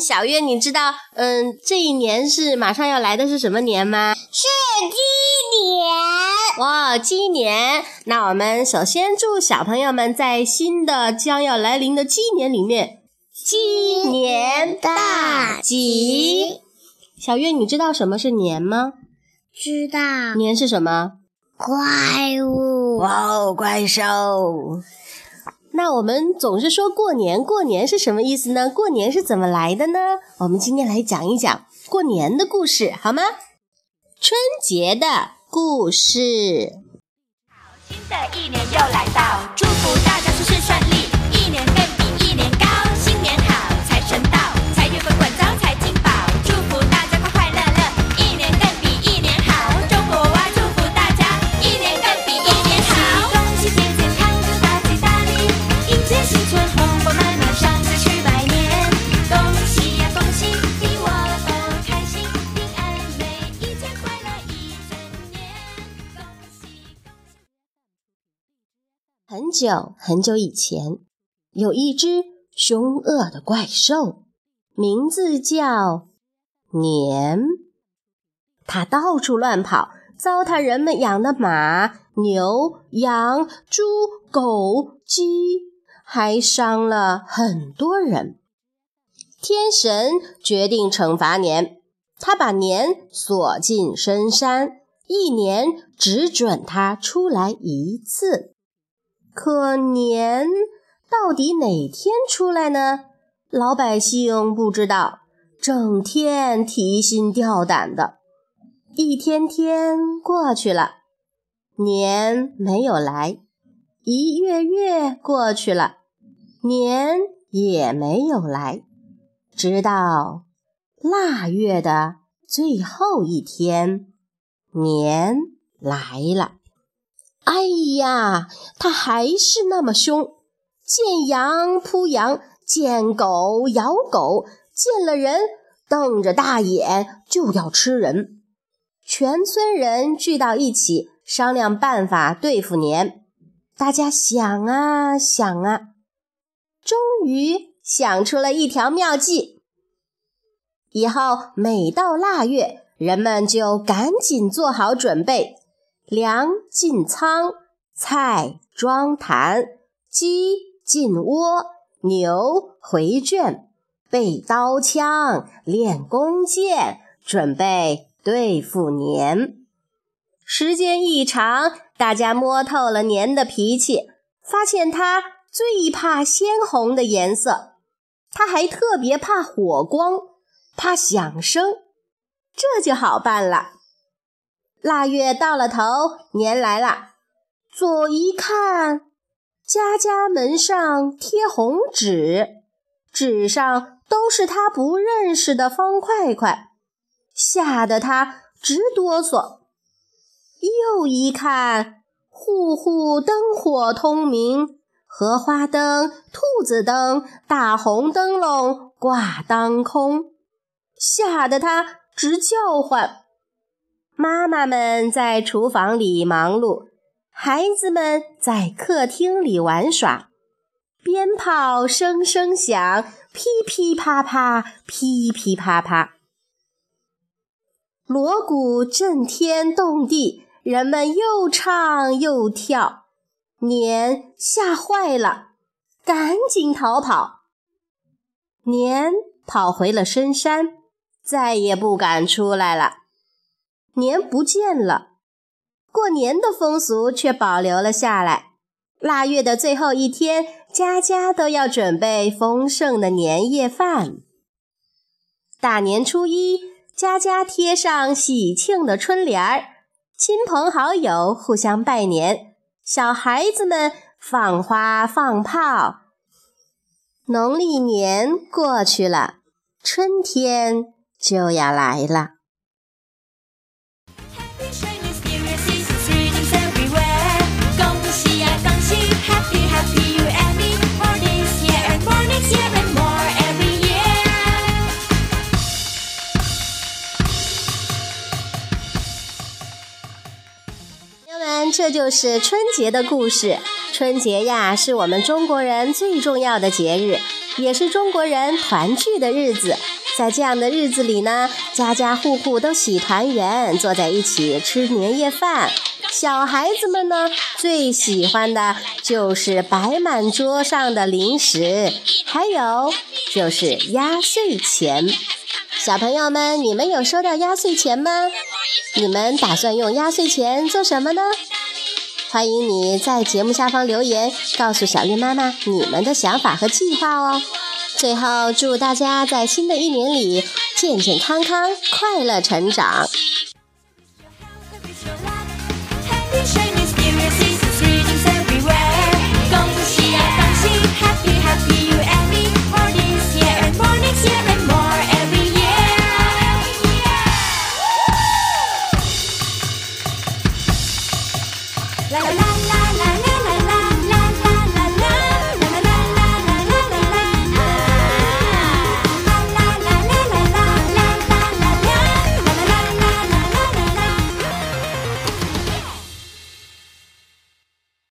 小月，你知道，嗯，这一年是马上要来的是什么年吗？是鸡年。哇，鸡年！那我们首先祝小朋友们在新的将要来临的鸡年里面，鸡年大吉。小月，你知道什么是年吗？知道。年是什么？怪物。哇哦，怪兽。那我们总是说过年，过年是什么意思呢？过年是怎么来的呢？我们今天来讲一讲过年的故事，好吗？春节的故事。好，新的一年又来到，祝福大家事事顺久很久以前，有一只凶恶的怪兽，名字叫年。它到处乱跑，糟蹋人们养的马、牛、羊、猪、狗、鸡，还伤了很多人。天神决定惩罚年，他把年锁进深山，一年只准他出来一次。可年到底哪天出来呢？老百姓不知道，整天提心吊胆的。一天天过去了，年没有来；一月月过去了，年也没有来。直到腊月的最后一天，年来了。哎呀，他还是那么凶，见羊扑羊，见狗咬狗，见了人瞪着大眼就要吃人。全村人聚到一起商量办法对付年。大家想啊想啊，终于想出了一条妙计。以后每到腊月，人们就赶紧做好准备。粮进仓，菜装坛，鸡进窝，牛回圈，备刀枪，练弓箭，准备对付年。时间一长，大家摸透了年的脾气，发现他最怕鲜红的颜色，他还特别怕火光，怕响声，这就好办了。腊月到了头，年来了。左一看，家家门上贴红纸，纸上都是他不认识的方块块，吓得他直哆嗦。又一看，户户灯火通明，荷花灯、兔子灯、大红灯笼挂当空，吓得他直叫唤。妈妈们在厨房里忙碌，孩子们在客厅里玩耍，鞭炮声声响，噼噼啪啪，噼噼啪啪，锣鼓震天动地，人们又唱又跳。年吓坏了，赶紧逃跑。年跑回了深山，再也不敢出来了。年不见了，过年的风俗却保留了下来。腊月的最后一天，家家都要准备丰盛的年夜饭。大年初一，家家贴上喜庆的春联儿，亲朋好友互相拜年，小孩子们放花放炮。农历年过去了，春天就要来了。这就是春节的故事。春节呀，是我们中国人最重要的节日。也是中国人团聚的日子。在这样的日子里呢，家家户户都喜团圆，坐在一起吃年夜饭。小孩子们呢，最喜欢的就是摆满桌上的零食，还有就是压岁钱。小朋友们，你们有收到压岁钱吗？你们打算用压岁钱做什么呢？欢迎你在节目下方留言，告诉小月妈妈你们的想法和计划哦。最后，祝大家在新的一年里健健康康、快乐成长。